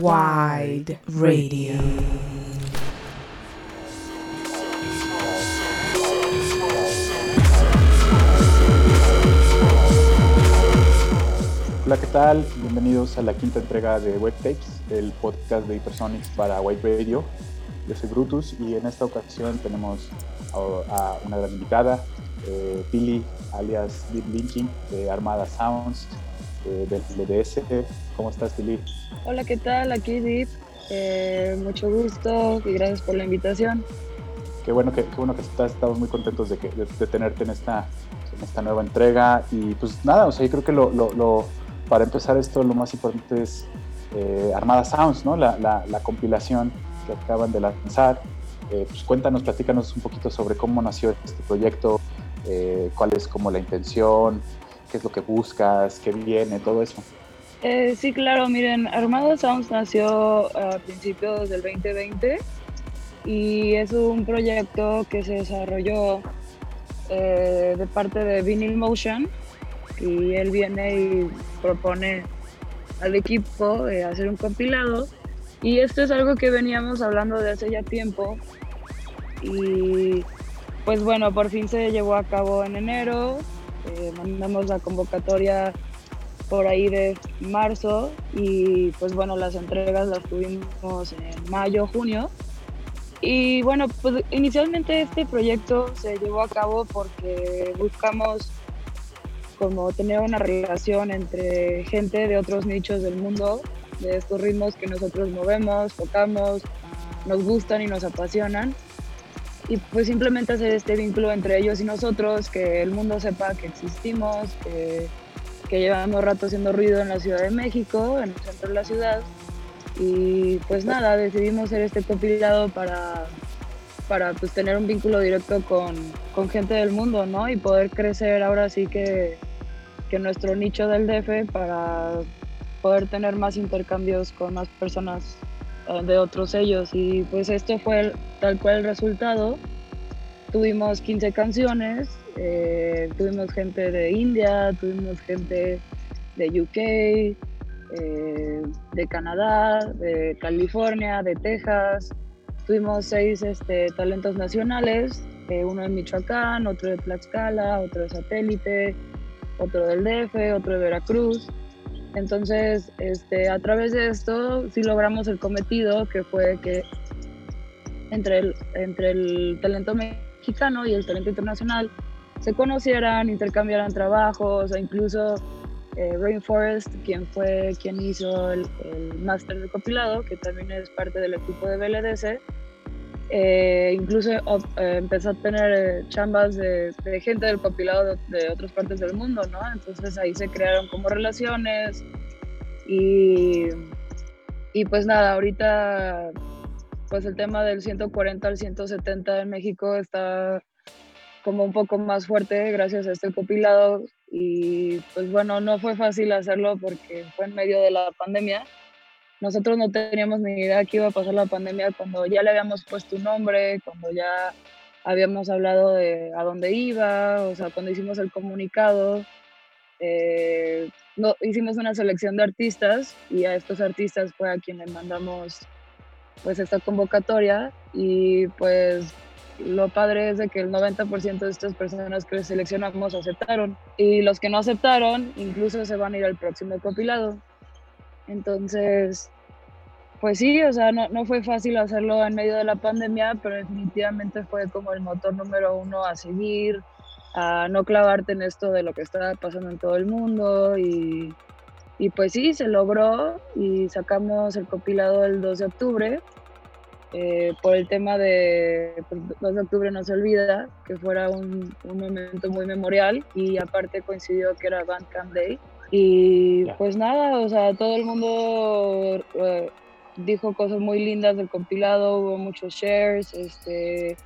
Wide Radio. Hola, ¿qué tal? Bienvenidos a la quinta entrega de Web Tapes, el podcast de Hypersonics para White Radio. Yo soy Brutus y en esta ocasión tenemos a, una gran invitada, eh, Pili, alias Deep Linking, de Armada Sounds, eh, del LDS. ¿Cómo estás, Pili? Hola, ¿qué tal? Aquí Deep. Eh, mucho gusto y gracias por la invitación. Qué bueno que, qué bueno que estás, estamos muy contentos de, que, de, tenerte en esta, en esta nueva entrega. Y pues nada, o sea, yo creo que lo, lo para empezar esto lo más importante es eh, Armada Sounds, ¿no? La, la, compilación que acaban de lanzar. Eh, pues cuéntanos, platícanos un poquito sobre cómo nació este proyecto, eh, cuál es como la intención, qué es lo que buscas, qué viene, todo eso. Sí, claro, miren, Armada Sounds nació a principios del 2020 y es un proyecto que se desarrolló de parte de Vinyl Motion, y él viene y propone al equipo eh, hacer un compilado. Y esto es algo que veníamos hablando de hace ya tiempo. Y pues bueno, por fin se llevó a cabo en enero. Eh, mandamos la convocatoria por ahí de marzo y pues bueno, las entregas las tuvimos en mayo, junio. Y bueno, pues inicialmente este proyecto se llevó a cabo porque buscamos como tener una relación entre gente de otros nichos del mundo, de estos ritmos que nosotros movemos, tocamos, nos gustan y nos apasionan. Y pues simplemente hacer este vínculo entre ellos y nosotros, que el mundo sepa que existimos, que, que llevamos rato haciendo ruido en la Ciudad de México, en el centro de la ciudad. Y pues nada, decidimos hacer este compilado para, para pues tener un vínculo directo con, con gente del mundo, ¿no? Y poder crecer ahora sí que que nuestro nicho del DF para poder tener más intercambios con más personas eh, de otros sellos y pues esto fue tal cual el resultado. Tuvimos 15 canciones, eh, tuvimos gente de India, tuvimos gente de UK, eh, de Canadá, de California, de Texas. Tuvimos seis este, talentos nacionales, uno de Michoacán, otro de Tlaxcala, otro de Satélite, otro del DF, otro de Veracruz. Entonces, este, a través de esto sí logramos el cometido, que fue que entre el, entre el talento mexicano y el talento internacional se conocieran, intercambiaran trabajos, o incluso eh, Rainforest, quien fue quien hizo el, el máster de compilado, que también es parte del equipo de BLDC, eh, incluso eh, empezó a tener eh, chambas de, gente del compilado de, otras partes del mundo, ¿no? Entonces ahí se crearon como relaciones y, y pues nada, ahorita pues el tema del 140 al 170 en México está como un poco más fuerte gracias a este compilado y pues bueno, no fue fácil hacerlo porque fue en medio de la pandemia. Nosotros no teníamos ni idea que iba a pasar la pandemia cuando ya le habíamos puesto un nombre, cuando ya habíamos hablado de a dónde iba, o sea, cuando hicimos el comunicado, eh, no, hicimos una selección de artistas y a estos artistas fue a quien le mandamos pues esta convocatoria y pues lo padre es de que el 90% de estas personas que seleccionamos aceptaron y los que no aceptaron incluso se van a ir al próximo compilado. Entonces, pues sí, o sea, no, fue fácil hacerlo en medio de la pandemia, pero definitivamente fue como el motor número uno a seguir, a no clavarte en esto de lo que estaba pasando en todo el mundo y, pues sí, se logró y sacamos el compilado el 2 de octubre. Eh, por el tema de pues, 2 de octubre no se olvida, que fuera un, un momento muy memorial y aparte coincidió que era Bandcamp Day. Y pues nada, o sea, todo el mundo eh, dijo cosas muy lindas del compilado, hubo muchos shares, este,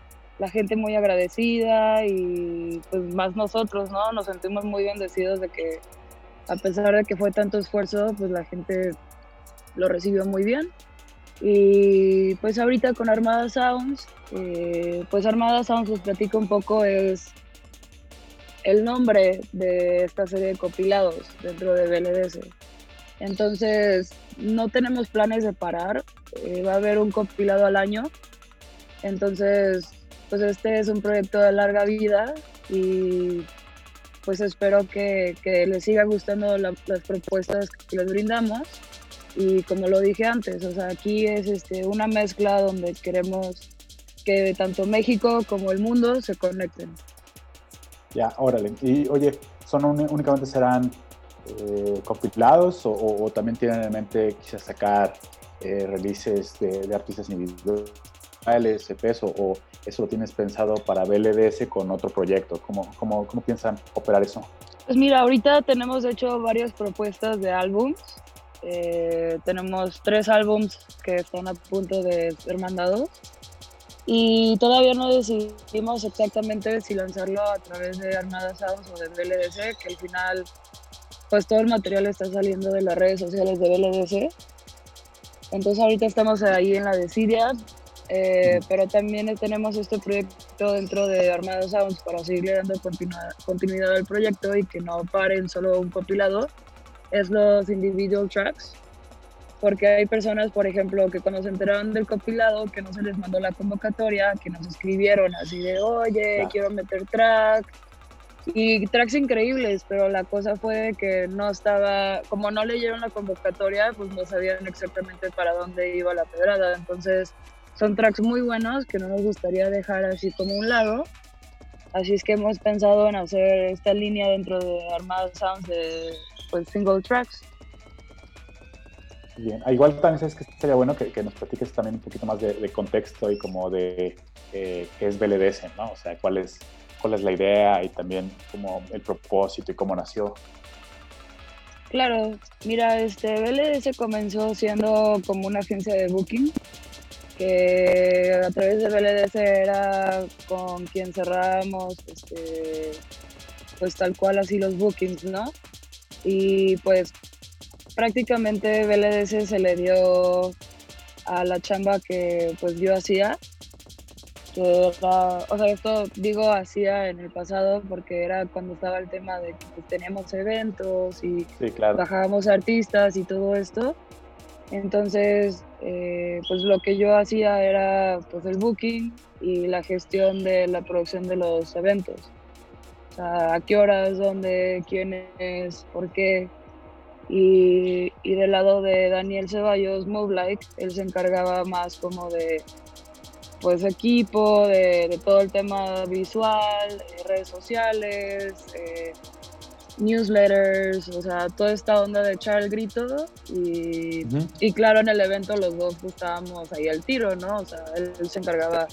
la gente muy agradecida y pues más nosotros, ¿no? Nos sentimos muy bendecidos de que a pesar de que fue tanto esfuerzo, pues la gente lo recibió muy bien. Y pues ahorita con Armada Sounds, eh, pues Armada Sounds les platico un poco, es el nombre de esta serie de compilados dentro de BLDS. Entonces, no tenemos planes de parar. Eh, va a haber un compilado al año. Entonces, pues este es un proyecto de larga vida y pues espero que, que les siga gustando las propuestas que les brindamos. Y como lo dije antes, o sea, aquí es este, una mezcla donde queremos que tanto México como el mundo se conecten. Ya, órale. Y oye, ¿son únicamente serán eh, compilados o, también tienen en mente quizás sacar eh, releases de, artistas individuales, EPs, o, o, eso lo tienes pensado para BLDS con otro proyecto? ¿Cómo, cómo, cómo piensan operar eso? Pues mira, ahorita tenemos hecho varias propuestas de álbums. Eh, tenemos tres álbums que están a punto de ser mandados. Y todavía no decidimos exactamente si lanzarlo a través de Armada Sounds o de BLDC, que al final pues todo el material está saliendo de las redes sociales de BLDC. Entonces ahorita estamos ahí en la desidia, eh, pero también tenemos este proyecto dentro de Armada Sounds para seguirle dando continuidad al proyecto y que no paren solo un compilado, es los individual tracks porque hay personas, por ejemplo, que cuando se enteraron del compilado, que no se les mandó la convocatoria, que nos escribieron así de, oye, quiero meter track. Y tracks increíbles, pero la cosa fue que no estaba, como no leyeron la convocatoria, pues no sabían exactamente para dónde iba la pedrada. Entonces, son tracks muy buenos que no nos gustaría dejar así como un lado. Así es que hemos pensado en hacer esta línea dentro de Armada Sounds de pues, single tracks. Bien, ah, igual también sabes que sería bueno que, nos platiques también un poquito más de, contexto y como de eh, qué es BLDS, ¿no? O sea, cuál es, cuál es la idea y también como el propósito y cómo nació. Claro, mira, este BLDS comenzó siendo como una agencia de booking, que a través de BLDS era con quien cerrábamos, este, pues tal cual así los bookings, ¿no? Y pues prácticamente BLDS se le dio a la chamba que pues yo hacía. o sea, esto digo hacía en el pasado porque era cuando estaba el tema de que pues, teníamos eventos y bajábamos artistas y todo esto. Entonces, eh, pues lo que yo hacía era pues el booking y la gestión de la producción de los eventos. O sea, a qué horas, dónde, quién es, por qué. Y, y, del lado de Daniel Ceballos, Move él se encargaba más como de pues equipo, de, todo el tema visual, redes sociales, eh, newsletters, o sea, toda esta onda de echar el grito y, y claro, en el evento los dos estábamos ahí al tiro, ¿no? O sea, él se encargaba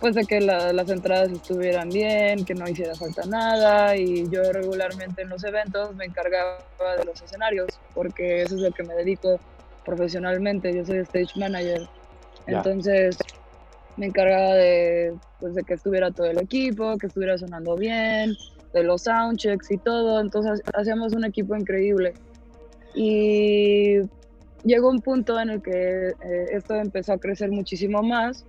pues de que las entradas estuvieran bien, que no hiciera falta nada y yo regularmente en los eventos me encargaba de los escenarios porque eso es lo que me dedico profesionalmente, yo soy stage manager. Entonces me encargaba de, pues, de que estuviera todo el equipo, que estuviera sonando bien, de los soundchecks y todo, entonces hacíamos un equipo increíble. Y llegó un punto en el que eh, esto empezó a crecer muchísimo más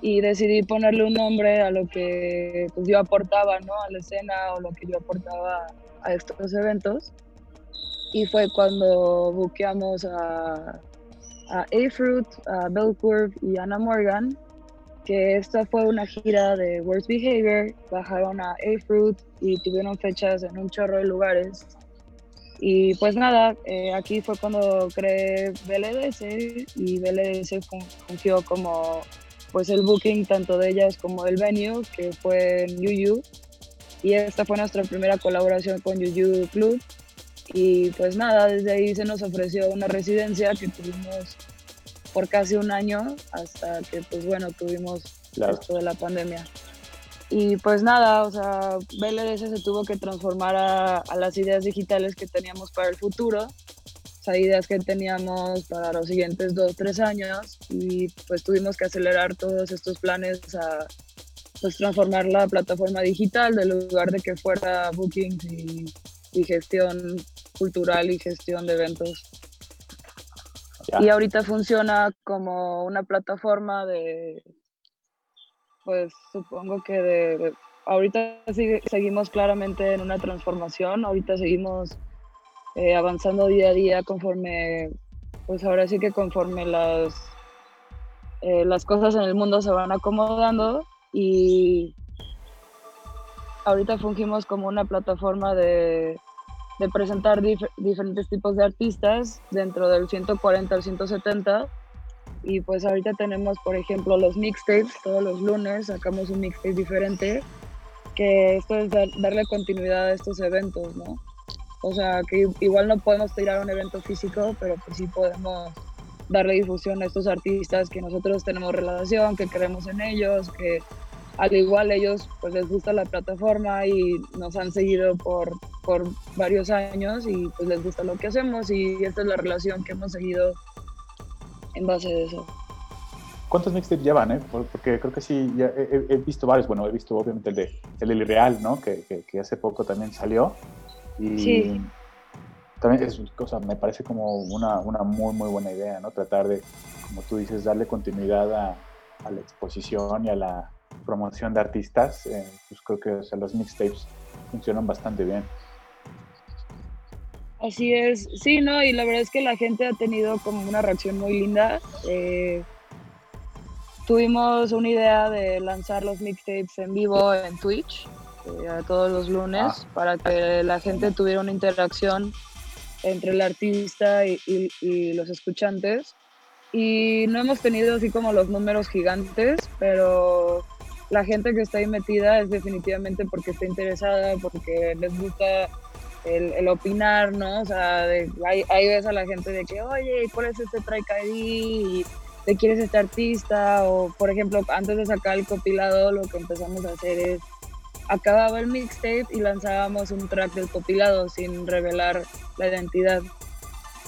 y decidí ponerle un nombre a lo que pues, yo aportaba ¿no? a la escena o lo que yo aportaba a estos eventos. Y fue cuando buqueamos a, a A-Fruit, a Bellcurve y Anna Morgan, que esta fue una gira de Worst Behavior, bajaron a A-Fruit y tuvieron fechas en un chorro de lugares. Y pues nada, eh, aquí fue cuando creé BLDS y BLDS fungió como pues el booking tanto de ellas como del venue, que fue en Yuyu. Y esta fue nuestra primera colaboración con Yuyu Club. Y pues nada, desde ahí se nos ofreció una residencia que tuvimos por casi un año hasta que pues bueno, tuvimos esto de la pandemia. Y pues nada, o sea, BLDS se tuvo que transformar a, a las ideas digitales que teníamos para el futuro ideas que teníamos para los siguientes dos, tres años y pues tuvimos que acelerar todos estos planes a pues transformar la plataforma digital del lugar de que fuera bookings y, gestión cultural y gestión de eventos. Y ahorita funciona como una plataforma de, pues supongo que de, ahorita seguimos claramente en una transformación, ahorita seguimos eh, avanzando día a día conforme, pues ahora sí que conforme las, eh, las cosas en el mundo se van acomodando y ahorita fungimos como una plataforma de, de presentar diferentes tipos de artistas dentro del 140 al 170 y pues ahorita tenemos por ejemplo los mixtapes, todos los lunes sacamos un mixtape diferente que esto es darle continuidad a estos eventos, ¿no? O sea, que igual no podemos tirar un evento físico, pero pues sí podemos darle difusión a estos artistas que nosotros tenemos relación, que creemos en ellos, que al igual ellos pues les gusta la plataforma y nos han seguido por, por varios años y pues les gusta lo que hacemos y esta es la relación que hemos seguido en base de eso. ¿Cuántos mixtapes llevan? Eh? Porque creo que sí, ya he, visto varios. Bueno, he visto obviamente el de el de Irreal, ¿no? Que, que, que hace poco también salió. Y sí. también es cosa, me parece como una, una, muy, muy buena idea, ¿no? Tratar de, como tú dices, darle continuidad a, a la exposición y a la promoción de artistas. Eh, pues creo que o sea, los mixtapes funcionan bastante bien. Así es, sí, ¿no? Y la verdad es que la gente ha tenido como una reacción muy linda. Eh, tuvimos una idea de lanzar los mixtapes en vivo en Twitch eh, todos los lunes ah. para que la gente tuviera una interacción entre el artista y, los escuchantes. Y no hemos tenido así como los números gigantes, pero la gente que está ahí metida es definitivamente porque está interesada, porque les gusta el, opinar, ¿no? O sea, ahí, ves a la gente de que, oye, ¿cuál es este track ID? ¿Te quieres este artista? O, por ejemplo, antes de sacar el compilado, lo que empezamos a hacer es acababa el mixtape y lanzábamos un track del compilado sin revelar la identidad.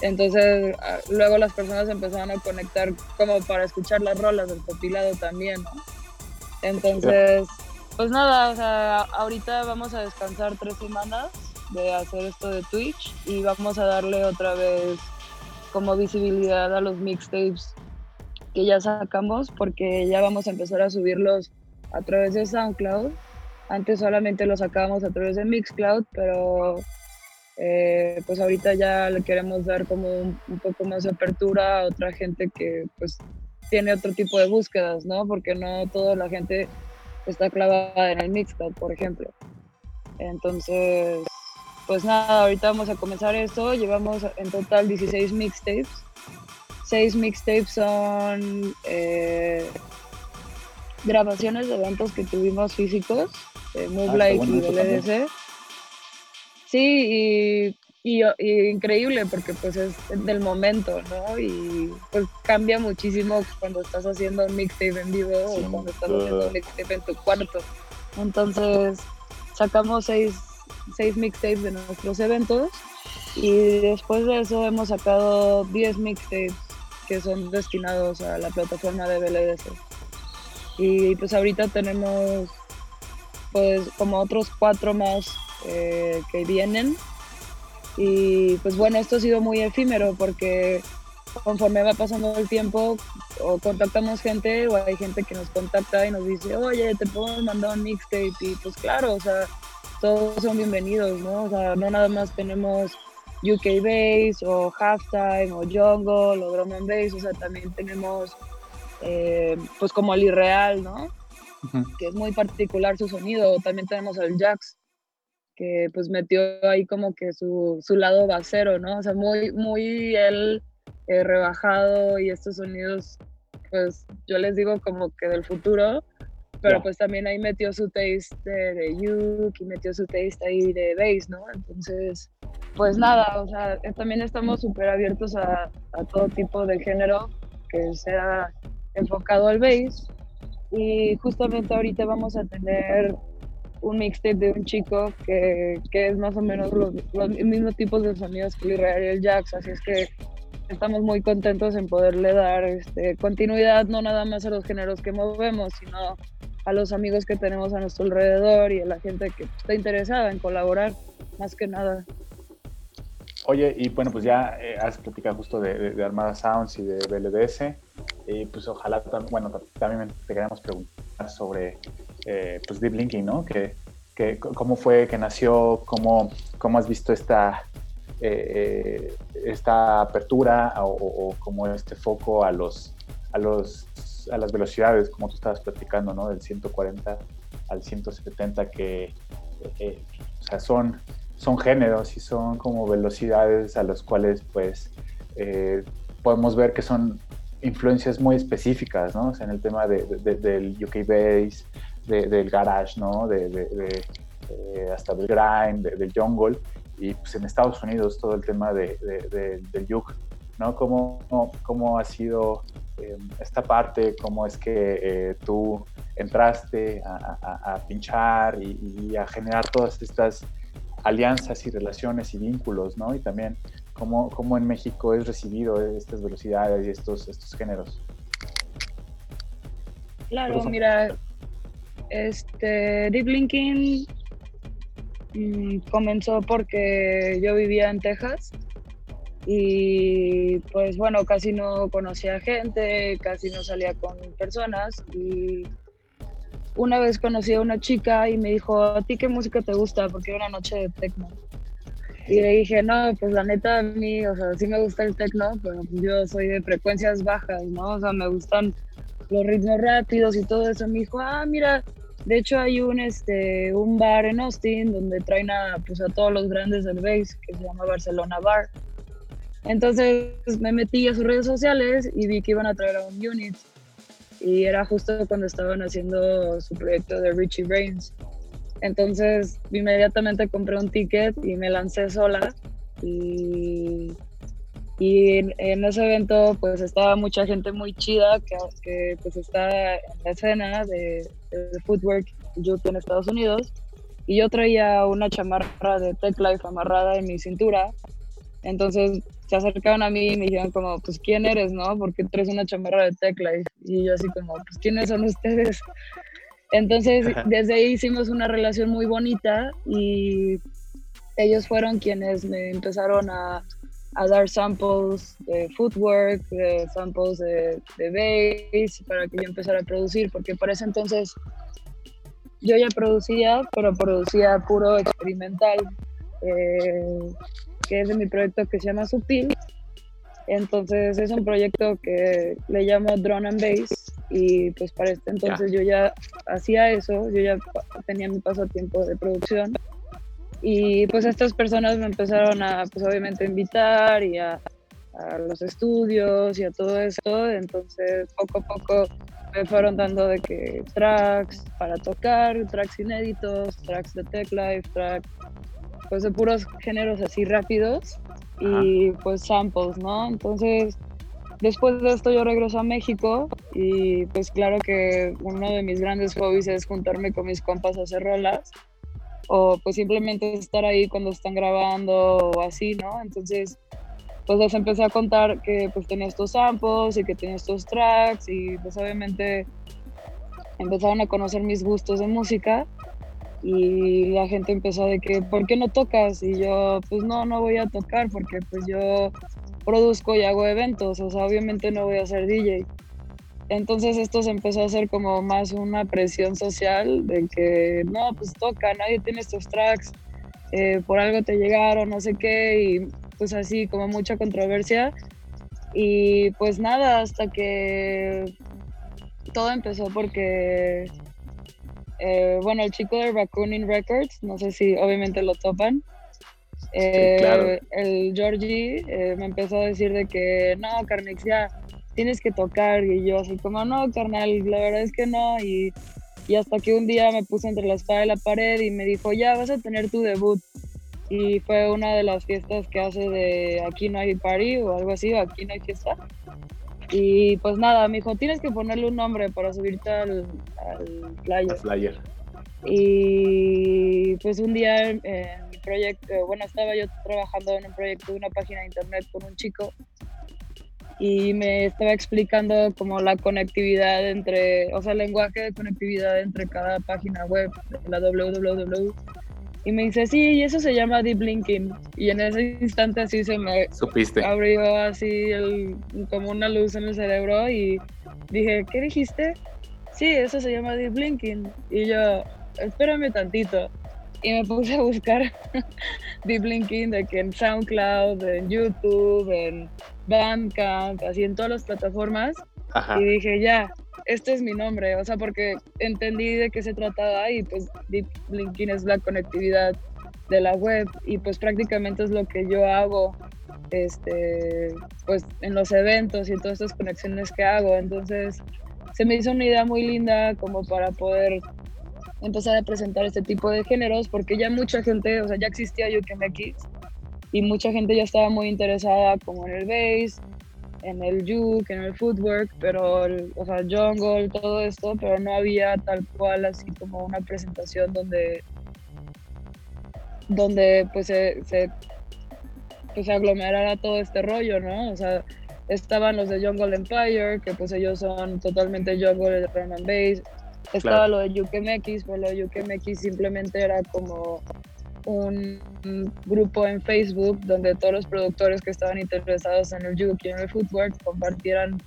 Entonces ah, luego las personas empezaron a conectar como para escuchar las rolas del compilado también, Entonces, pues nada, o sea, ahorita vamos a descansar tres semanas de hacer esto de Twitch y vamos a darle otra vez como visibilidad a los mixtapes que ya sacamos porque ya vamos a empezar a subirlos a través de SoundCloud antes solamente lo sacábamos a través de Mixcloud, pero eh, pues ahorita ya le queremos dar como un, poco más de apertura a otra gente que pues tiene otro tipo de búsquedas, ¿no? Porque no toda la gente está clavada en el Mixcloud, por ejemplo. Entonces, pues nada, ahorita vamos a comenzar esto. Llevamos en total 16 mixtapes. 6 mixtapes son eh, grabaciones de eventos que tuvimos físicos de Move ah, y BLDC. Sí, y, increíble porque pues es del momento, ¿no? Y pues cambia muchísimo cuando estás haciendo un mixtape en vivo o cuando estás haciendo un mixtape en tu cuarto. Entonces sacamos seis, seis mixtapes de nuestros eventos y después de eso hemos sacado 10 mixtapes que son destinados a la plataforma de BLDC. Y pues ahorita tenemos pues como otros cuatro más eh, que vienen. Y pues bueno, esto ha sido muy efímero porque conforme va pasando el tiempo o contactamos gente o hay gente que nos contacta y nos dice, oye, te puedo mandar un mixtape y pues claro, o sea, todos son bienvenidos, ¿no? O sea, no nada más tenemos UK Bass o Halftime o Jungle o Drum and Bass, o sea, también tenemos eh, pues como el Irreal, ¿no? que es muy particular su sonido. También tenemos al Jax, que pues metió ahí como que su, su lado basero, ¿no? O sea, muy, muy él eh, rebajado y estos sonidos, pues yo les digo como que del futuro, pero pues también ahí metió su taste de, de y metió su taste ahí de bass, ¿no? Entonces, pues nada, o sea, eh, también estamos súper abiertos a, a todo tipo de género que sea enfocado al bass y justamente ahorita vamos a tener un mixtape de un chico que, que es más o menos los, los, mismos tipos de sonidos que Israel Jax, así es que estamos muy contentos en poderle dar este, continuidad no nada más a los géneros que movemos, sino a los amigos que tenemos a nuestro alrededor y a la gente que está interesada en colaborar, más que nada. Oye, y bueno, pues ya eh, has platicado justo de, de, Armada Sounds y de BLDS. Y pues ojalá, bueno, también te queremos preguntar sobre eh, pues Deep Linking, ¿no? Que, que, ¿Cómo fue que nació? ¿Cómo, cómo has visto esta, eh, esta apertura o, como este foco a los, a los a las velocidades, como tú estabas platicando, ¿no? Del 140 al 170, que eh, o sea, son, son géneros y son como velocidades a las cuales, pues, eh, podemos ver que son influencias muy específicas, ¿no? O sea, en el tema de, del UK bass, del garage, ¿no? De, hasta del grind, del jungle, y pues en Estados Unidos todo el tema del juke, ¿no? ¿Cómo, cómo ha sido em, esta parte? ¿Cómo es que eh, tú entraste a, pinchar y, a generar todas estas alianzas y relaciones y vínculos, ¿no? Y también cómo, cómo en México es recibido estas velocidades y estos, estos géneros. Claro, mira, este, Deep Linking mm, comenzó porque yo vivía en Texas y pues bueno, casi no conocía gente, casi no salía con personas y una vez conocí a una chica y me dijo, ¿a ti qué música te gusta? Porque era una noche de techno. Y le dije, no, pues la neta a mí, o sea, sí me gusta el techno, pero yo soy de frecuencias bajas, ¿no? O sea, me gustan los ritmos rápidos y todo eso. Me dijo, ah, mira, de hecho hay un, este, un bar en Austin donde traen a, pues, a todos los grandes del bass, que se llama Barcelona Bar. Entonces me metí a sus redes sociales y vi que iban a traer a un unit. Y era justo cuando estaban haciendo su proyecto de Richie Brains. Entonces inmediatamente compré un ticket y me lancé sola. Y, y en, ese evento pues estaba mucha gente muy chida que, que pues está en la escena de, footwork yo en Estados Unidos. Y yo traía una chamarra de Tech Life amarrada en mi cintura. Entonces se acercaban a mí y me dijeron como, pues, ¿quién eres, no? Porque traes una chamarra de tecla. Y, yo así como, pues, ¿quiénes son ustedes? Entonces, desde ahí hicimos una relación muy bonita y ellos fueron quienes me empezaron a, a dar samples de footwork, de samples de, de bass, para que yo empezara a producir, porque para ese entonces yo ya producía, pero producía puro experimental. Eh, que es de mi proyecto que se llama Sutil. Entonces es un proyecto que le llamo Drone and Bass y pues para este entonces yo ya hacía eso, yo ya tenía mi pasatiempo de producción. Y pues estas personas me empezaron a pues obviamente invitar y a, a los estudios y a todo eso, entonces poco a poco me fueron dando de que tracks para tocar, tracks inéditos, tracks de Tech Life, tracks pues de puros géneros así rápidos y pues samples, ¿no? Entonces, después de esto yo regreso a México y pues claro que uno de mis grandes hobbies es juntarme con mis compas a hacer rolas o pues simplemente estar ahí cuando están grabando o así, ¿no? Entonces, pues les empecé a contar que pues tenía estos samples y que tenía estos tracks y pues obviamente empezaron a conocer mis gustos de música y la gente empezó de que, ¿por qué no tocas? Y yo, pues no, no voy a tocar porque pues yo produzco y hago eventos, o sea, obviamente no voy a ser DJ. Entonces esto se empezó a hacer como más una presión social de que, no, pues toca, nadie tiene estos tracks, eh, por algo te llegaron, no sé qué, y pues así como mucha controversia. Y pues nada, hasta que todo empezó porque eh, bueno, el chico de Raccooning Records, no sé si obviamente lo topan. Eh, el Georgie eh, me empezó a decir de que no, Carnix, ya tienes que tocar. Y yo así como, no, carnal, la verdad es que no. Y, y hasta que un día me puse entre la espada y la pared y me dijo, ya vas a tener tu debut. Y fue una de las fiestas que hace de Aquí no hay party o algo así, o Aquí no hay fiesta. Y pues nada, me dijo, tienes que ponerle un nombre para subirte al, al flyer. flyer. Y pues un día en, mi proyecto, bueno, estaba yo trabajando en un proyecto de una página de internet con un chico y me estaba explicando como la conectividad entre, o sea, el lenguaje de conectividad entre cada página web, la www y me dice, sí, y eso se llama deep linking. Y en ese instante así se me abrió así el, como una luz en el cerebro y dije, ¿qué dijiste? Sí, eso se llama deep linking. Y yo, espérame tantito. y me puse a buscar Deep Linking de que en SoundCloud, en YouTube, en Bandcamp, así en todas las plataformas. Y dije, ya, este es mi nombre, o sea, porque entendí de qué se trataba y pues Deep Linking es la conectividad de la web y pues prácticamente es lo que yo hago este pues en los eventos y en todas estas conexiones que hago entonces se me hizo una idea muy linda como para poder empezar a presentar este tipo de géneros porque ya mucha gente, o sea, ya existía UKMX y mucha gente ya estaba muy interesada como en el bass, en el juke, en el footwork, pero, o sea, jungle, todo esto, pero no había tal cual así como una presentación donde donde pues se, pues, aglomerara todo este rollo, ¿no? O sea, estaban los de Jungle Empire, que pues ellos son totalmente jungle drum and bass, estaba lo de UKMX, pero lo de simplemente era como un grupo en Facebook donde todos los productores que estaban interesados en el juke y en el footwork compartieran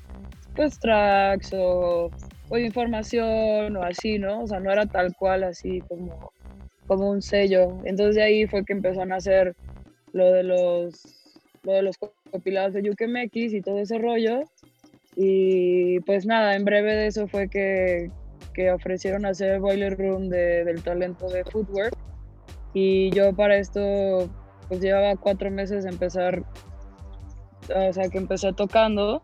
pues tracks o, o, información o así, ¿no? O sea, no era tal cual así como, como un sello. Entonces de ahí fue que empezó a nacer lo de los, lo de los compilados de y todo ese rollo. Y pues nada, en breve de eso fue que, que ofrecieron hacer Boiler Room de, del talento de Footwork. Y yo para esto, pues llevaba cuatro meses empezar, o sea, que empecé tocando.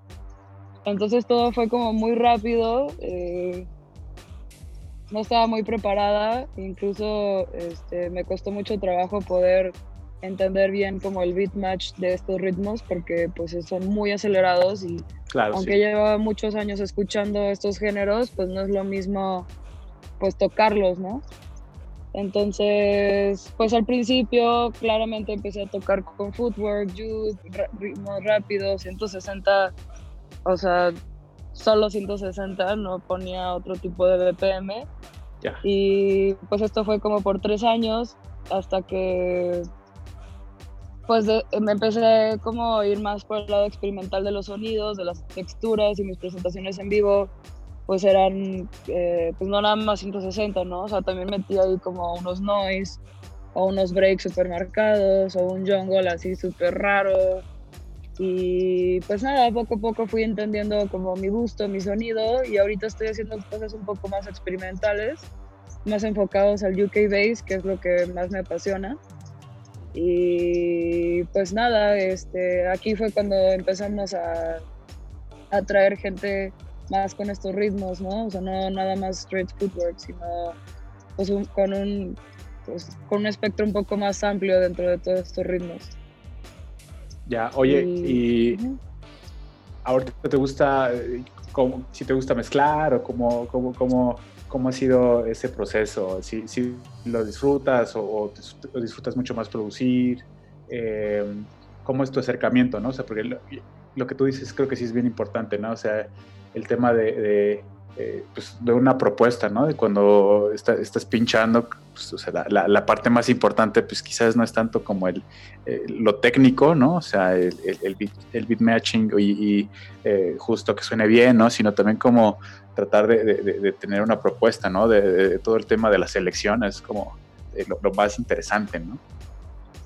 Entonces todo fue como muy rápido. Eh, no estaba muy preparada, incluso este, me costó mucho trabajo poder entender bien como el beat match de estos ritmos porque pues son muy acelerados y aunque lleva muchos años escuchando estos géneros, pues no es lo mismo pues tocarlos, ¿no? Entonces, pues al principio claramente empecé a tocar con footwork, youth, ritmos rápidos, 160, o sea, solo 160, no ponía otro tipo de BPM. Y pues esto fue como por tres años hasta que pues me empecé como a ir más por el lado experimental de los sonidos, de las texturas y mis presentaciones en vivo pues eran eh, pues no nada más 160, ¿no? O sea, también metí ahí como unos noise o unos breaks super marcados o un jungle así súper raro. Y pues nada, poco a poco fui entendiendo como mi gusto, mi sonido y ahorita estoy haciendo cosas un poco más experimentales, más enfocados al UK bass, que es lo que más me apasiona. Y pues nada, este, aquí fue cuando empezamos a, a traer gente más con estos ritmos, ¿no? O sea, no nada más straight footwork, sino pues, con, un, pues, con un espectro un poco más amplio dentro de todos estos ritmos. Ya, oye, y, ahorita te gusta, si te gusta mezclar o cómo, cómo, cómo, cómo ha sido ese proceso, si, si lo disfrutas o, disfrutas mucho más producir, eh, cómo es tu acercamiento, ¿no? O sea, porque lo, que tú dices creo que sí es bien importante, ¿no? O sea, el tema de, eh, pues, de, una propuesta, ¿no? De cuando estás pinchando, pues, o sea, la, parte más importante, pues quizás no es tanto como el, eh, lo técnico, ¿no? O sea, el, beat, matching y, eh, justo que suene bien, ¿no? Sino también como tratar de, tener una propuesta, ¿no? De, todo el tema de la selección es como lo, lo más interesante, ¿no?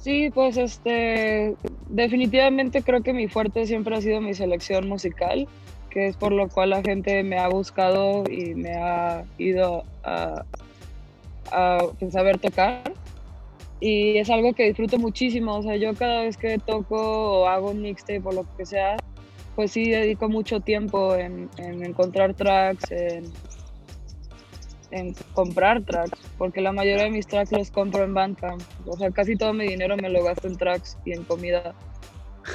Sí, pues este, definitivamente creo que mi fuerte siempre ha sido mi selección musical que es por lo cual la gente me ha buscado y me ha ido a, pues, saber tocar. Y es algo que disfruto muchísimo, o sea, yo cada vez que toco o hago un mixtape o lo que sea, pues sí dedico mucho tiempo en, encontrar tracks, en, en, comprar tracks, porque la mayoría de mis tracks los compro en Bandcamp. O sea, casi todo mi dinero me lo gasto en tracks y en comida.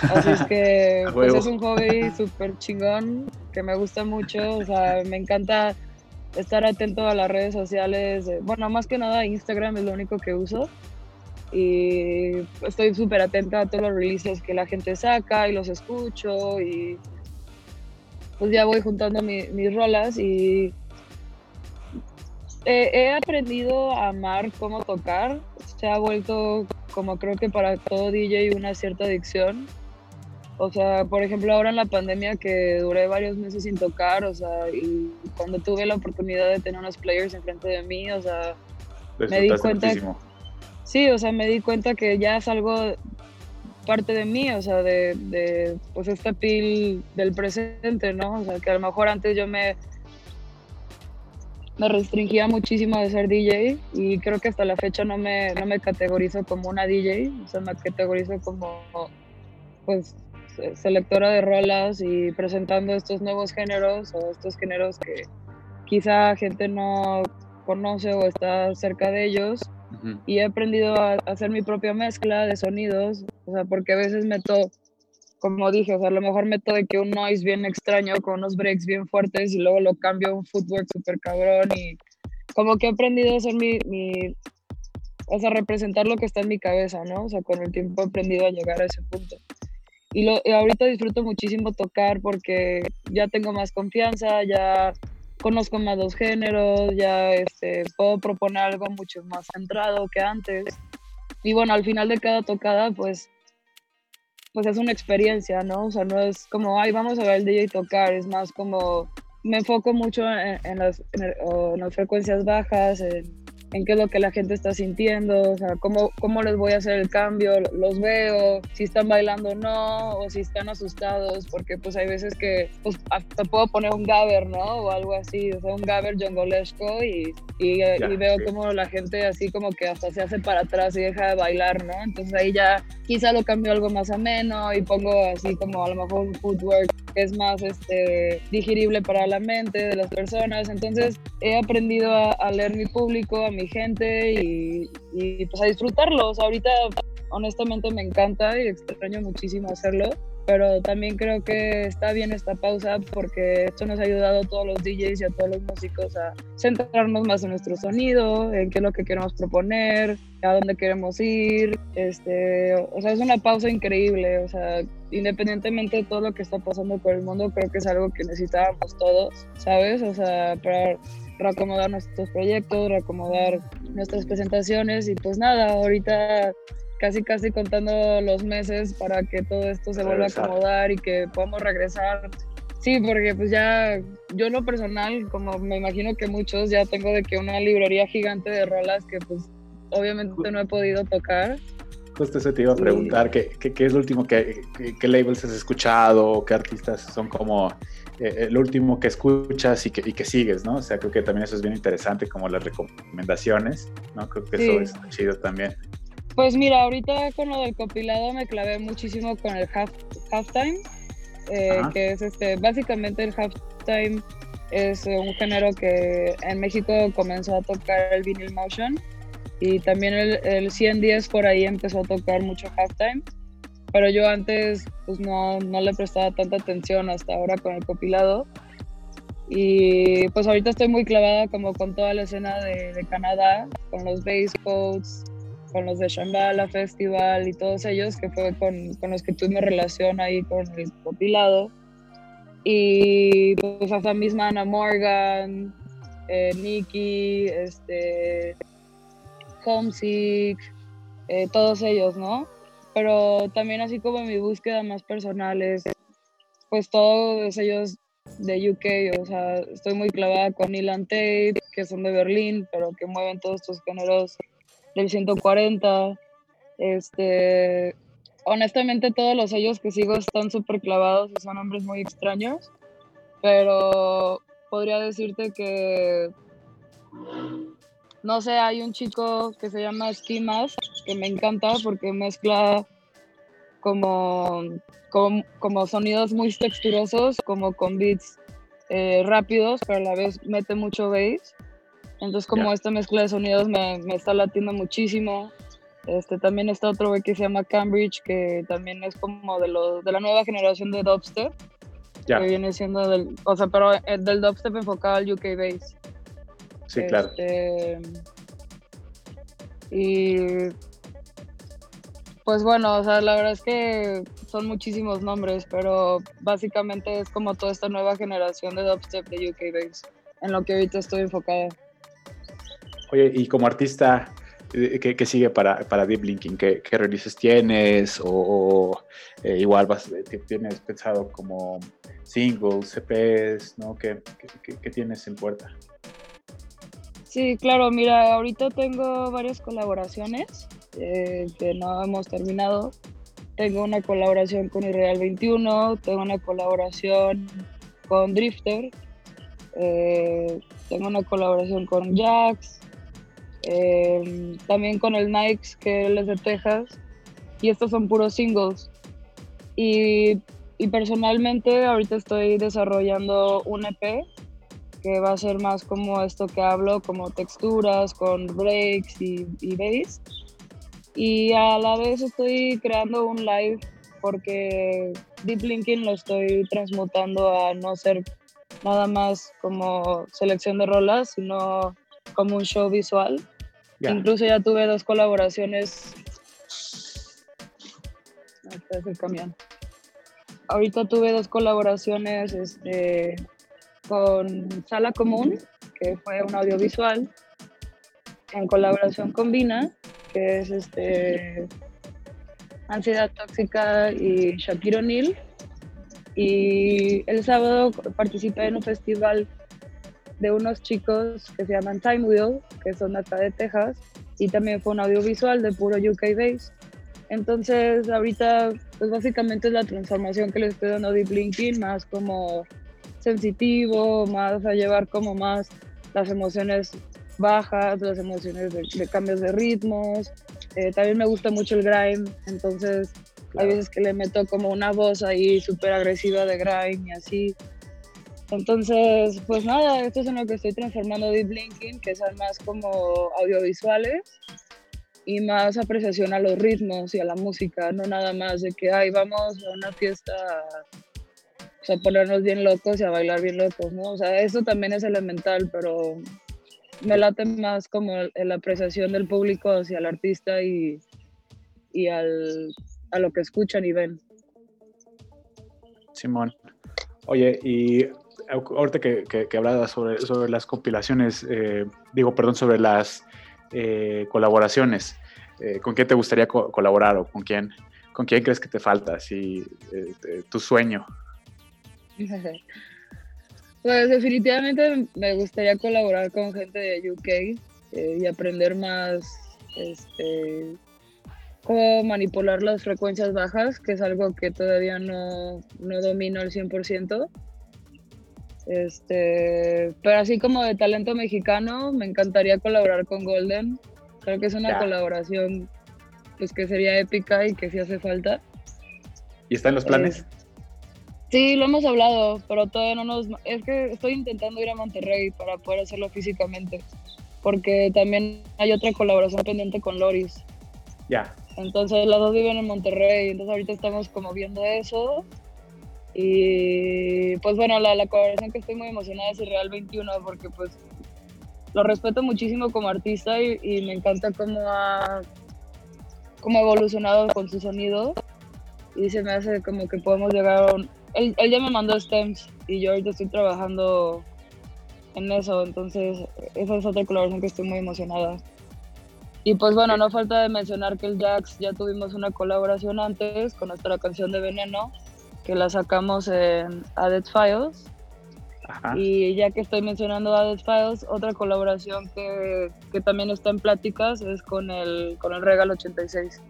Así es que pues es un hobby súper chingón que me gusta mucho. O sea, me encanta estar atento a las redes sociales. Bueno, más que nada Instagram es lo único que uso. Y estoy súper atenta a todos los releases que la gente saca y los escucho. Y pues ya voy juntando mis rolas y he aprendido a amar cómo tocar. Se ha vuelto como creo que para todo DJ una cierta adicción. O sea, por ejemplo, ahora en la pandemia que duré varios meses sin tocar, o sea, y cuando tuve la oportunidad de tener unos players enfrente de mí, o sea, me di cuenta, sí, o sea, me di cuenta que ya es algo parte de mí, o sea, de, de pues esta piel del presente, ¿no? O sea, que a lo mejor antes yo me me restringía muchísimo de ser DJ y creo que hasta la fecha no me, no me categorizo como una DJ, o sea, me categorizo como pues selectora de rolas y presentando estos nuevos géneros o estos géneros que quizá gente no conoce o está cerca de ellos. Y he aprendido a hacer mi propia mezcla de sonidos, o sea, porque a veces meto como dije, o sea, a lo mejor meto de que un noise bien extraño con unos breaks bien fuertes y luego lo cambio a un footwork súper cabrón y como que he aprendido a hacer mi, mi, o sea, representar lo que está en mi cabeza, ¿no? O sea, con el tiempo he aprendido a llegar a ese punto. Y, lo, y ahorita disfruto muchísimo tocar porque ya tengo más confianza, ya conozco más dos géneros, ya este, puedo proponer algo mucho más centrado que antes. Y bueno, al final de cada tocada, pues pues es una experiencia, ¿no? O sea, no es como, ay, vamos a ver el DJ tocar, es más como, me enfoco mucho en, las, en las, frecuencias bajas, en, en qué es lo que la gente está sintiendo, o sea, cómo, cómo les voy a hacer el cambio, los veo, si están bailando o no, o si están asustados, porque pues hay veces que pues, hasta puedo poner un gabber, ¿no? O algo así, o sea, un gabber jongolesco y, y, y veo como la gente así como que hasta se hace para atrás y deja de bailar, ¿no? Entonces ahí ya quizá lo cambio algo más ameno y pongo así como a lo mejor un footwork que es más este, digerible para la mente de las personas. Entonces he aprendido a, a leer mi público, a mi gente y, y pues a disfrutarlos. ahorita honestamente me encanta y extraño muchísimo hacerlo, pero también creo que está bien esta pausa porque esto nos ha ayudado a todos los DJs y a todos los músicos a centrarnos más en nuestro sonido, en qué es lo que queremos proponer, a dónde queremos ir. Este, o sea, es una pausa increíble, o sea, independientemente de todo lo que está pasando por el mundo, creo que es algo que necesitábamos todos, ¿sabes? O sea, para reacomodar nuestros proyectos, reacomodar nuestras presentaciones y pues nada, ahorita casi casi contando los meses para que todo esto se vuelva a acomodar y que podamos regresar. Sí, porque pues ya yo lo personal, como me imagino que muchos, ya tengo de que una librería gigante de rolas que pues obviamente no he podido tocar. Justo eso te iba a preguntar, ¿qué, qué, es lo último que, qué labels has escuchado? ¿Qué artistas son como eh, el último que escuchas y que, y que sigues, ¿no? O sea, creo que también eso es bien interesante, como las recomendaciones, ¿no? Creo que eso es chido también. Pues mira, ahorita con lo del compilado me clavé muchísimo con el half, halftime, eh, que es este, básicamente el halftime es un género que en México comenzó a tocar el vinyl motion y también el, el 110 por ahí empezó a tocar mucho halftime pero yo antes pues no, no le prestaba tanta atención hasta ahora con el compilado. Y pues ahorita estoy muy clavada como con toda la escena de, de Canadá, con los Codes, con los de Shambhala Festival y todos ellos, que fue con, con los que tuve relación ahí con el compilado. Y pues hasta misma Ana Morgan, eh, Nicky, este, Homesick, eh, todos ellos, ¿no? Pero también así como mi búsqueda más personal es pues todos ellos de UK, o sea, estoy muy clavada con Ilan Tate, que son de Berlín, pero que mueven todos estos géneros del 140. Este, honestamente todos los sellos que sigo están súper clavados y son hombres muy extraños, pero podría decirte que no sé, hay un chico que se llama Ski que me encanta porque mezcla como, como, sonidos muy texturosos, como con beats eh, rápidos, pero a la vez mete mucho bass. Entonces como esta mezcla de sonidos me, me, está latiendo muchísimo. Este, también está otro güey que se llama Cambridge, que también es como de, de la nueva generación de dubstep. Que viene siendo del, o sea, pero eh, del dubstep enfocado al UK bass. Sí, claro. Este, y pues bueno, o sea, la verdad es que son muchísimos nombres, pero básicamente es como toda esta nueva generación de dubstep de UK Bass, en lo que ahorita estoy enfocada. Oye, y como artista, eh, ¿qué, sigue para, para Deep Linking? ¿Qué, qué releases tienes? ¿O, eh, igual vas, eh, tienes pensado como singles, CPs, ¿no? ¿Qué, qué tienes en puerta? Sí, claro, mira, ahorita tengo varias colaboraciones. eh, que no hemos terminado. Tengo una colaboración con Irreal 21, tengo una colaboración con Drifter, eh, tengo una colaboración con Jax, eh, también con el Nikes, que él es de Texas, y estos son puros singles. Y, y personalmente ahorita estoy desarrollando un EP que va a ser más como esto que hablo, como texturas con breaks y, y bass. Y a la vez estoy creando un live porque Deep Linking lo estoy transmutando a no ser nada más como selección de rolas, sino como un show visual. Incluso ya tuve dos colaboraciones. Este es el camión. Ahorita tuve dos colaboraciones este, con Sala Común, que fue un audiovisual, en colaboración con Vina, que es este, Ansiedad Tóxica y Shakira O'Neal. Y el sábado participé en un festival de unos chicos que se llaman Time Wheel, que son acá de Texas, y también fue un audiovisual de puro UK Base. Entonces, ahorita, pues básicamente es la transformación que le estoy dando a Deep Linking, más como sensitivo, más a llevar como más las emociones bajas, las emociones de, cambios de ritmos. Eh, también me gusta mucho el grime, entonces hay veces que le meto como una voz ahí súper agresiva de grime y así. Entonces, pues nada, esto es en lo que estoy transformando Deep Linking, que son más como audiovisuales y más apreciación a los ritmos y a la música, no nada más de que, ay, vamos a una fiesta sea, ponernos bien locos y a bailar bien locos, ¿no? O sea, eso también es elemental, pero me late más como la apreciación del público hacia el artista y, y al, a lo que escuchan y ven. Simón. Oye, y ahorita que, que, que hablabas sobre, sobre las compilaciones, eh, digo, perdón, sobre las eh, colaboraciones, eh, ¿con quién te gustaría colaborar o con quién, con quién crees que te falta? Si, tu sueño. Pues definitivamente me gustaría colaborar con gente de UK eh, y aprender más este, cómo manipular las frecuencias bajas, que es algo que todavía no, no domino al 100%. Este, pero así como de talento mexicano, me encantaría colaborar con Golden. Creo que es una colaboración pues que sería épica y que sí hace falta. ¿Y está en los planes? Sí, lo hemos hablado, pero todavía no nos... Es que estoy intentando ir a Monterrey para poder hacerlo físicamente, porque también hay otra colaboración pendiente con Loris. Ya. Entonces las dos viven en Monterrey, entonces ahorita estamos como viendo eso. Y pues bueno, la, la colaboración que estoy muy emocionada es Real 21, porque pues lo respeto muchísimo como artista y, y me encanta cómo ha, cómo ha evolucionado con su sonido y se me hace como que podemos llegar un, él, ya me mandó stems y yo ahorita estoy trabajando en eso, entonces esa es otra colaboración que estoy muy emocionada. Y pues bueno, no falta de mencionar que el Jax ya tuvimos una colaboración antes con nuestra canción de Veneno, que la sacamos en Added Files. Y ya que estoy mencionando Added Files, otra colaboración que, que, también está en pláticas es con el, con el Regal 86.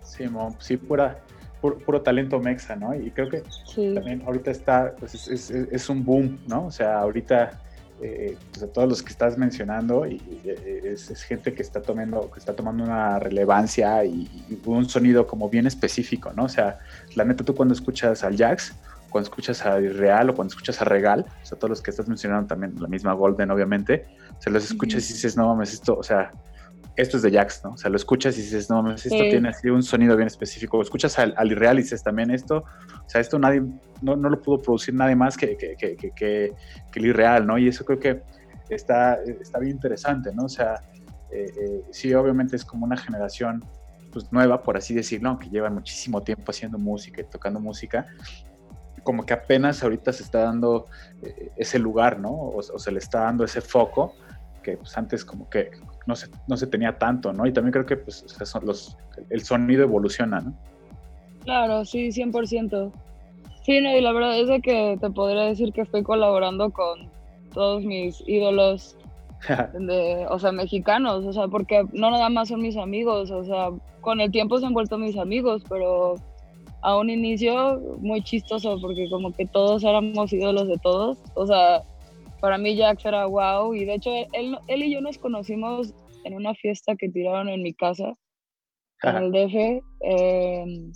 Sí, sí, pura, puro, talento mexa, ¿no? Y creo que también ahorita está, pues es, es, un boom, ¿no? O sea, ahorita eh, pues todos los que estás mencionando y, es, gente que está tomando que está tomando una relevancia y, un sonido como bien específico, ¿no? O sea, la neta tú cuando escuchas al Jax, cuando escuchas a Real o cuando escuchas a Regal, o sea, todos los que estás mencionando también, la misma Golden obviamente, se los escuchas y dices, no mames, esto, o sea, esto es de Jax, ¿no? O sea, lo escuchas y dices, no esto tiene así un sonido bien específico. escuchas al, al, Irreal y dices también esto, o sea, esto nadie, no, no lo pudo producir nadie más que, que, que, que, el Irreal, ¿no? Y eso creo que está, está bien interesante, ¿no? O sea, eh, eh, sí, obviamente es como una generación pues, nueva, por así decirlo, que lleva muchísimo tiempo haciendo música y tocando música, como que apenas ahorita se está dando eh, ese lugar, ¿no? O, o, se le está dando ese foco que pues, antes como que no se, no se tenía tanto, ¿no? Y también creo que pues, los, el sonido evoluciona, ¿no? Claro, sí, 100%. Sí, no, y la verdad es que te podría decir que estoy colaborando con todos mis ídolos de, o sea, mexicanos, o sea, porque no nada más son mis amigos, o sea, con el tiempo se han vuelto mis amigos, pero a un inicio muy chistoso porque como que todos éramos ídolos de todos. O sea, para mí Jax era wow y de hecho él, él y yo nos conocimos en una fiesta que tiraron en mi casa, en el DF. Em,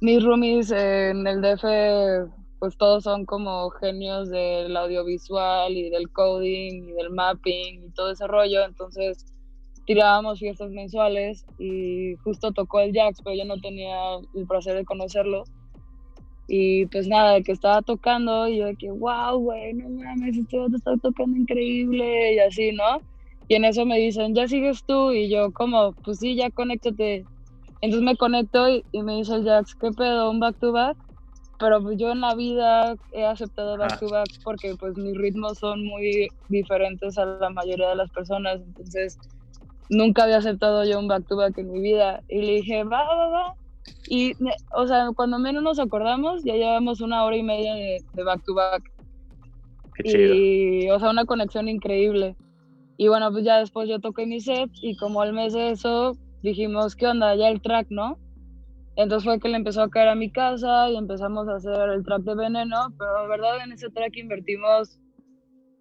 mis roomies en el DF pues todos son como genios del audiovisual y del coding y del mapping y todo ese rollo, entonces tirábamos fiestas mensuales y justo tocó el Jax, pero yo no tenía el placer de conocerlo. Y pues nada, que estaba tocando y yo de que, wow, güey, no mames, este otro está tocando increíble y así, ¿no? Y en eso me dicen, ya sigues tú y yo como, pues sí, ya conéctate. Entonces me conecto y, me dice el Jax, ¿qué pedo? ¿Un back to back? Pero pues yo en la vida he aceptado back to back porque pues mis ritmos son muy diferentes a la mayoría de las personas. Entonces nunca había aceptado yo un back to back en mi vida. Y le dije, va, va, va. Y, o sea, cuando menos nos acordamos, ya llevamos una hora y media de, back to back. Y, o sea, una conexión increíble. Y bueno, pues ya después yo toqué mi set y como al mes de eso dijimos, ¿qué onda? Ya el track, ¿no? Entonces fue que le empezó a caer a mi casa y empezamos a hacer el track de veneno, pero de verdad en ese track invertimos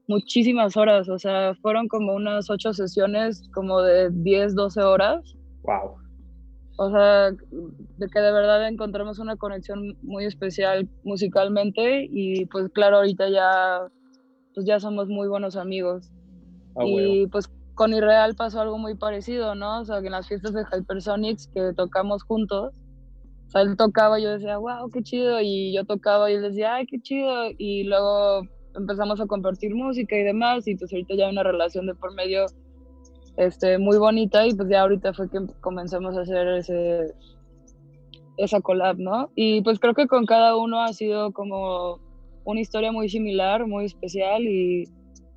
muchísimas horas, o sea, fueron como unas ocho sesiones, como de 10, 12 horas. Wow. O sea, de que de verdad encontramos una conexión muy especial musicalmente y pues claro, ahorita ya, pues ya somos muy buenos amigos. Ah, y pues con Irreal pasó algo muy parecido, ¿no? O sea, que en las fiestas de Hypersonics que tocamos juntos, o sea, él tocaba y yo decía, wow, qué chido, y yo tocaba y él decía, ay, qué chido, y luego empezamos a compartir música y demás, y pues ahorita ya hay una relación de por medio este, muy bonita, y pues ya ahorita fue que comenzamos a hacer ese, esa collab, ¿no? Y pues creo que con cada uno ha sido como una historia muy similar, muy especial, y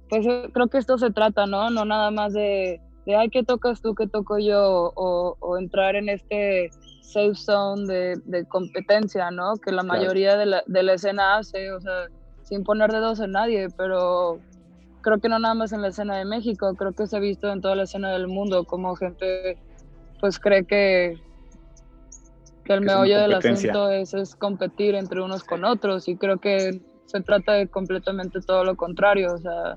pues eh, creo que esto se trata, ¿no? No nada más de, de ay, ¿qué tocas tú, qué toco yo? O, o entrar en este safe zone de, de competencia, ¿no? Que la mayoría de, la, de la escena hace, o sea, sin poner dedos en nadie, pero creo que no nada más en la escena de México, creo que se ha visto en toda la escena del mundo, como gente pues cree que, que el meollo del asunto es, es competir entre unos con otros y creo que se trata de completamente todo lo contrario, o sea,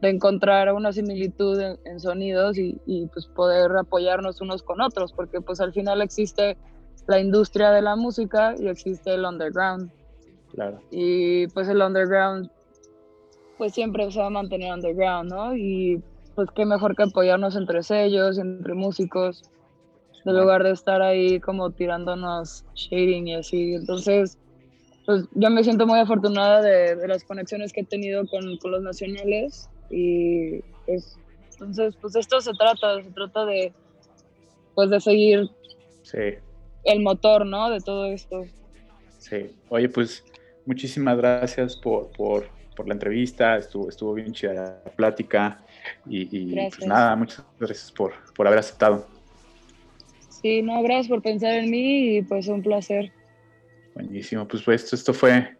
de encontrar una similitud en, sonidos y, y, pues poder apoyarnos unos con otros, porque pues al final existe la industria de la música y existe el underground. Y pues el underground, pues siempre se va a mantener underground, ¿no? Y pues qué mejor que apoyarnos entre sellos, entre músicos, en lugar de estar ahí como tirándonos shading y así. Entonces, pues yo me siento muy afortunada de, de las conexiones que he tenido con, con, los nacionales y pues, entonces, pues esto se trata, se trata de, pues de seguir el motor, ¿no? De todo esto. Sí, oye, pues muchísimas gracias por, por, por, la entrevista, estuvo, estuvo bien chida la plática y, pues nada, muchas gracias por, por haber aceptado. Sí, no, gracias por pensar en mí y pues un placer. Buenísimo, pues, pues esto, esto fue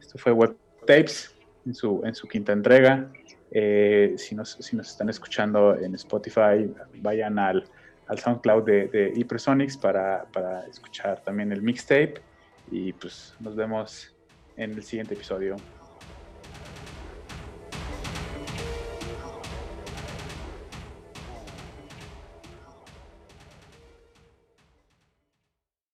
esto fue Web Tapes en su, en su quinta entrega. Eh, si, nos, si nos están escuchando en Spotify, vayan al, al SoundCloud de, de Hypersonics para, para escuchar también el mixtape y pues nos vemos en el siguiente episodio.